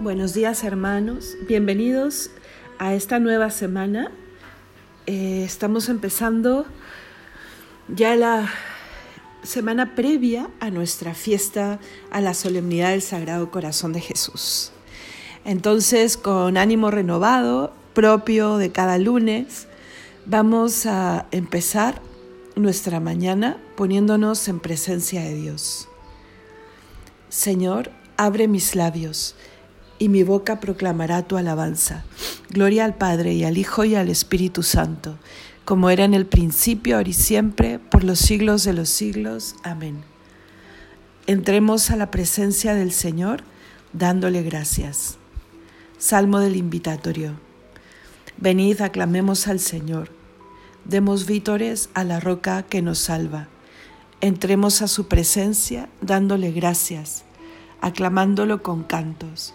Buenos días hermanos, bienvenidos a esta nueva semana. Eh, estamos empezando ya la semana previa a nuestra fiesta a la solemnidad del Sagrado Corazón de Jesús. Entonces, con ánimo renovado, propio de cada lunes, vamos a empezar nuestra mañana poniéndonos en presencia de Dios. Señor, abre mis labios y mi boca proclamará tu alabanza. Gloria al Padre y al Hijo y al Espíritu Santo, como era en el principio, ahora y siempre, por los siglos de los siglos. Amén. Entremos a la presencia del Señor dándole gracias. Salmo del Invitatorio. Venid, aclamemos al Señor. Demos vítores a la roca que nos salva. Entremos a su presencia dándole gracias, aclamándolo con cantos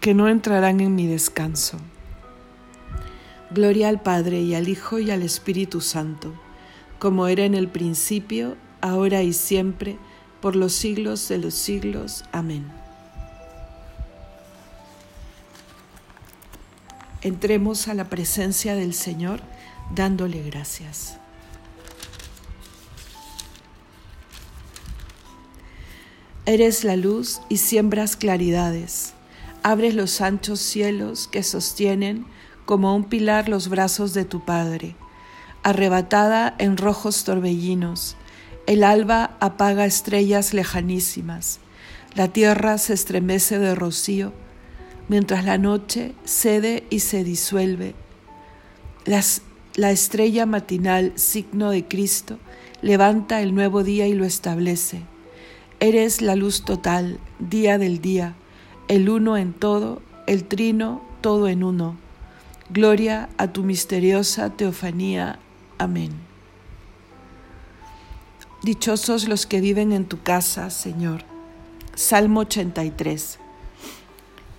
que no entrarán en mi descanso. Gloria al Padre y al Hijo y al Espíritu Santo, como era en el principio, ahora y siempre, por los siglos de los siglos. Amén. Entremos a la presencia del Señor dándole gracias. Eres la luz y siembras claridades Abres los anchos cielos que sostienen como un pilar los brazos de tu Padre. Arrebatada en rojos torbellinos, el alba apaga estrellas lejanísimas, la tierra se estremece de rocío, mientras la noche cede y se disuelve. la estrella matinal, signo de Cristo, levanta el nuevo día y lo establece. Eres la luz total, día del día, el uno en todo, el trino todo en uno. Gloria a tu misteriosa teofanía. Amén. Dichosos los que viven en tu casa, Señor. Salmo 83.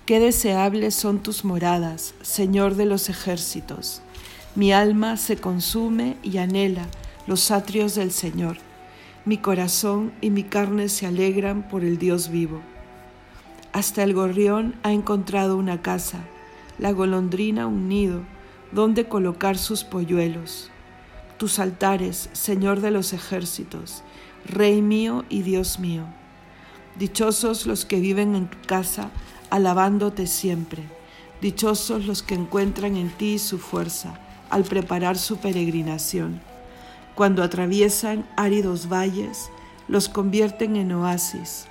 Qué deseables son tus moradas, Señor de los ejércitos. Mi alma se consume y anhela los atrios del Señor. Mi corazón y mi carne se alegran por el Dios vivo. Hasta el gorrión ha encontrado una casa, la golondrina un nido, donde colocar sus polluelos. Tus altares, Señor de los ejércitos, Rey mío y Dios mío. Dichosos los que viven en tu casa, alabándote siempre. Dichosos los que encuentran en ti su fuerza al preparar su peregrinación. Cuando atraviesan áridos valles, los convierten en oasis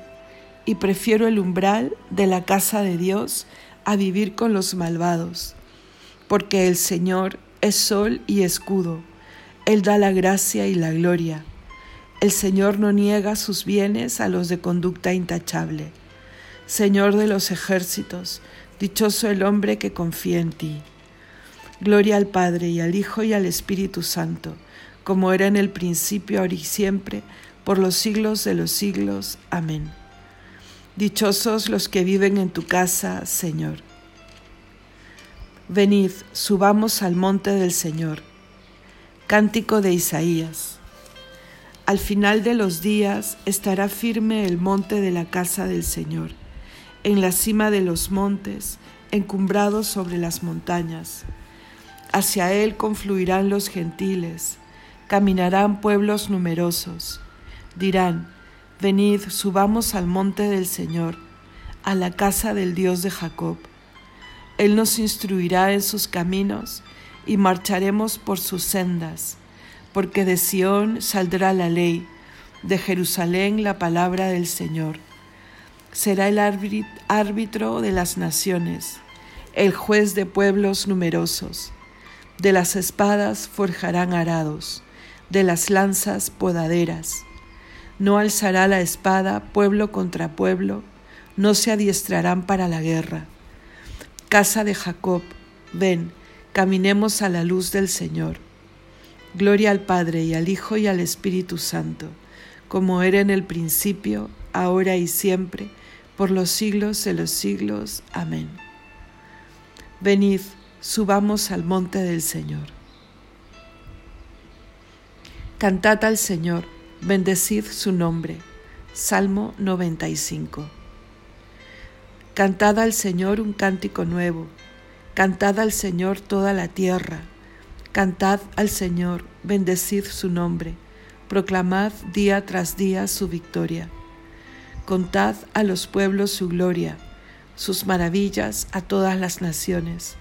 y prefiero el umbral de la casa de Dios a vivir con los malvados, porque el Señor es sol y escudo, Él da la gracia y la gloria. El Señor no niega sus bienes a los de conducta intachable. Señor de los ejércitos, dichoso el hombre que confía en ti. Gloria al Padre y al Hijo y al Espíritu Santo, como era en el principio, ahora y siempre, por los siglos de los siglos. Amén. Dichosos los que viven en tu casa, Señor. Venid, subamos al monte del Señor. Cántico de Isaías. Al final de los días estará firme el monte de la casa del Señor, en la cima de los montes, encumbrado sobre las montañas. Hacia él confluirán los gentiles, caminarán pueblos numerosos. Dirán, venid, subamos al monte del Señor, a la casa del Dios de Jacob él nos instruirá en sus caminos y marcharemos por sus sendas, porque de Sión saldrá la ley, de Jerusalén la palabra del Señor. Será el árbitro de las naciones, el juez de pueblos numerosos. De las espadas forjarán arados, de las lanzas podaderas. No alzará la espada pueblo contra pueblo, no se adiestrarán para la guerra Casa de Jacob, ven, caminemos a la luz del Señor. Gloria al Padre y al Hijo y al Espíritu Santo, como era en el principio, ahora y siempre, por los siglos de los siglos. Amén. Venid, subamos al monte del Señor. Cantad al Señor, bendecid su nombre. Salmo 95. Cantad al Señor un cántico nuevo, cantad al Señor toda la tierra, cantad al Señor, bendecid su nombre, proclamad día tras día su victoria. Contad a los pueblos su gloria, sus maravillas a todas las naciones,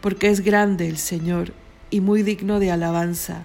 porque es grande el Señor y muy digno de alabanza,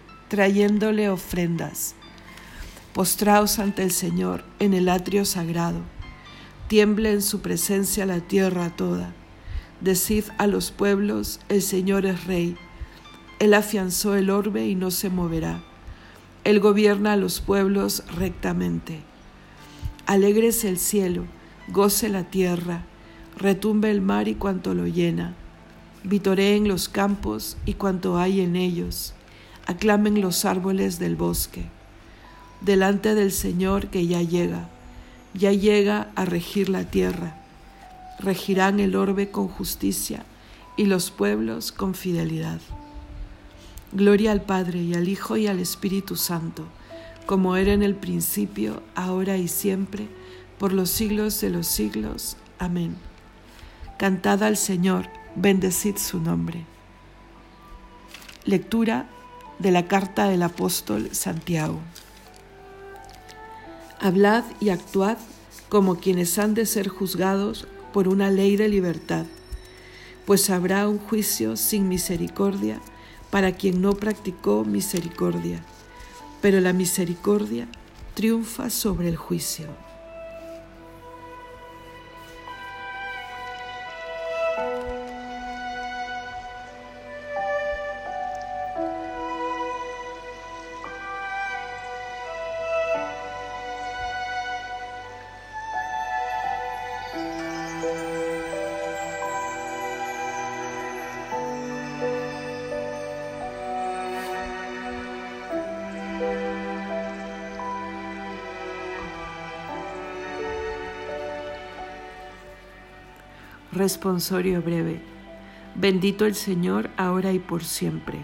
trayéndole ofrendas. Postraos ante el Señor en el atrio sagrado Tiemble en su presencia la tierra toda. Decid a los pueblos, el Señor es rey. Él afianzó el orbe y no se moverá. Él gobierna a los pueblos rectamente. Alégrese el cielo, goce la tierra, retumbe el mar y cuanto lo llena. Vitoreen los campos y cuanto hay en ellos. Aclamen los árboles del bosque. Delante del Señor que ya llega ya llega a regir la tierra. Regirán el orbe con justicia y los pueblos con fidelidad. Gloria al Padre y al Hijo y al Espíritu Santo, como era en el principio, ahora y siempre, por los siglos de los siglos. Amén. Cantad al Señor, bendecid su nombre. Lectura de la carta del apóstol Santiago. Hablad y actuad como quienes han de ser juzgados por una ley de libertad, pues habrá un juicio sin misericordia para quien no practicó misericordia, pero la misericordia triunfa sobre el juicio. Responsorio breve. Bendito el Señor ahora y por siempre.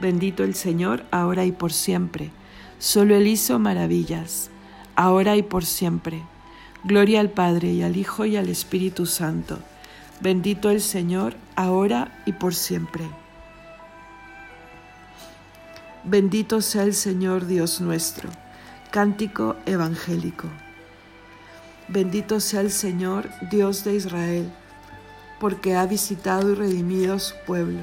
Bendito el Señor ahora y por siempre. Solo Él hizo maravillas, ahora y por siempre. Gloria al Padre y al Hijo y al Espíritu Santo. Bendito el Señor ahora y por siempre. Bendito sea el Señor Dios nuestro. Cántico evangélico. Bendito sea el Señor Dios de Israel porque ha visitado y redimido a su pueblo,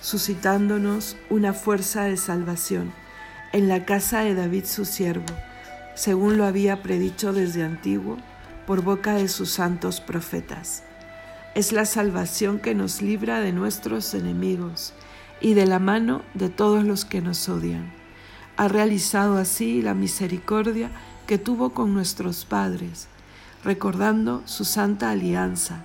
suscitándonos una fuerza de salvación en la casa de David su siervo, según lo había predicho desde antiguo por boca de sus santos profetas, Es la salvación que nos libra de nuestros enemigos y de la mano de todos los que nos odian. Ha realizado así la misericordia que tuvo con nuestros padres, recordando su santa alianza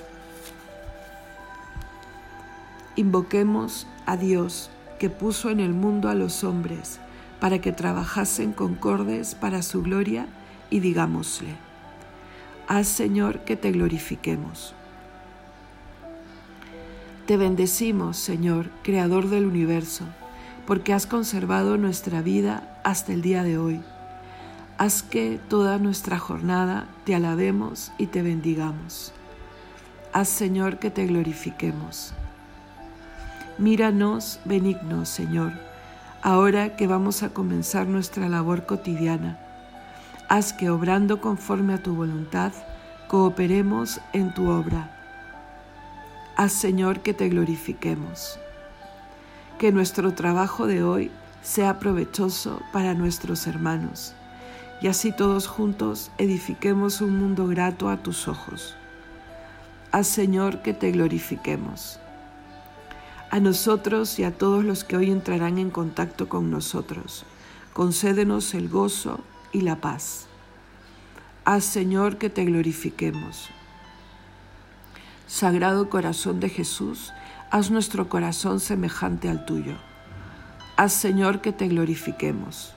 Invoquemos a Dios que puso en el mundo a los hombres para que trabajasen concordes para su gloria y digámosle, haz Señor que te glorifiquemos. Te bendecimos, Señor, Creador del universo, porque has conservado nuestra vida hasta el día de hoy. Haz que toda nuestra jornada te alabemos y te bendigamos. Haz, Señor, que te glorifiquemos. Míranos benignos, Señor, ahora que vamos a comenzar nuestra labor cotidiana. Haz que, obrando conforme a tu voluntad, cooperemos en tu obra Haz, Señor, que te glorifiquemos. Que nuestro trabajo de hoy sea provechoso para nuestros hermanos y así todos juntos edifiquemos un mundo grato a tus ojos. Haz, Señor, que te glorifiquemos. A nosotros y a todos los que hoy entrarán en contacto con nosotros, concédenos el gozo y la paz. Haz, Señor, que te glorifiquemos. Sagrado corazón de Jesús, haz nuestro corazón semejante al tuyo. Haz, Señor, que te glorifiquemos.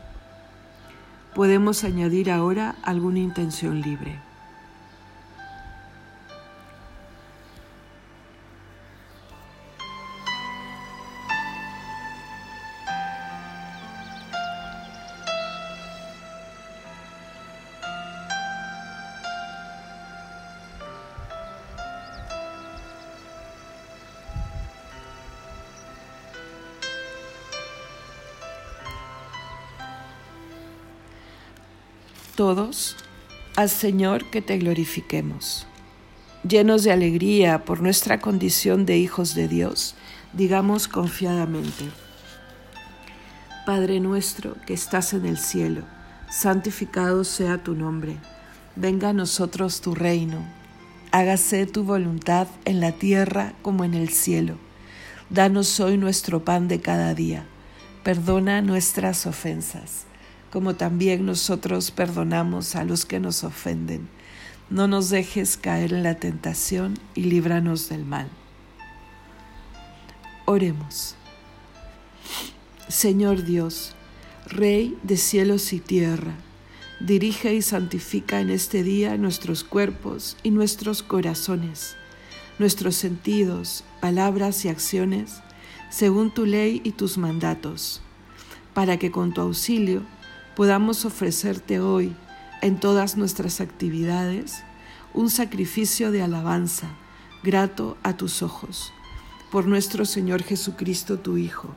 Podemos añadir ahora alguna intención libre. Todos al Señor que te glorifiquemos. Llenos de alegría por nuestra condición de hijos de Dios, digamos confiadamente, Padre nuestro que estás en el cielo, santificado sea tu nombre, venga a nosotros tu reino, hágase tu voluntad en la tierra como en el cielo. Danos hoy nuestro pan de cada día, perdona nuestras ofensas como también nosotros perdonamos a los que nos ofenden. No nos dejes caer en la tentación y líbranos del mal. Oremos. Señor Dios, Rey de cielos y tierra, dirige y santifica en este día nuestros cuerpos y nuestros corazones, nuestros sentidos, palabras y acciones, según tu ley y tus mandatos, para que con tu auxilio podamos ofrecerte hoy en todas nuestras actividades un sacrificio de alabanza grato a tus ojos. Por nuestro Señor Jesucristo, tu Hijo,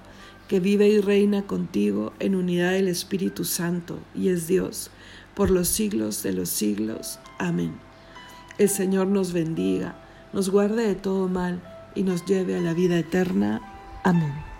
que vive y reina contigo en unidad del Espíritu Santo y es Dios, por los siglos de los siglos. Amén. El Señor nos bendiga, nos guarde de todo mal y nos lleve a la vida eterna. Amén.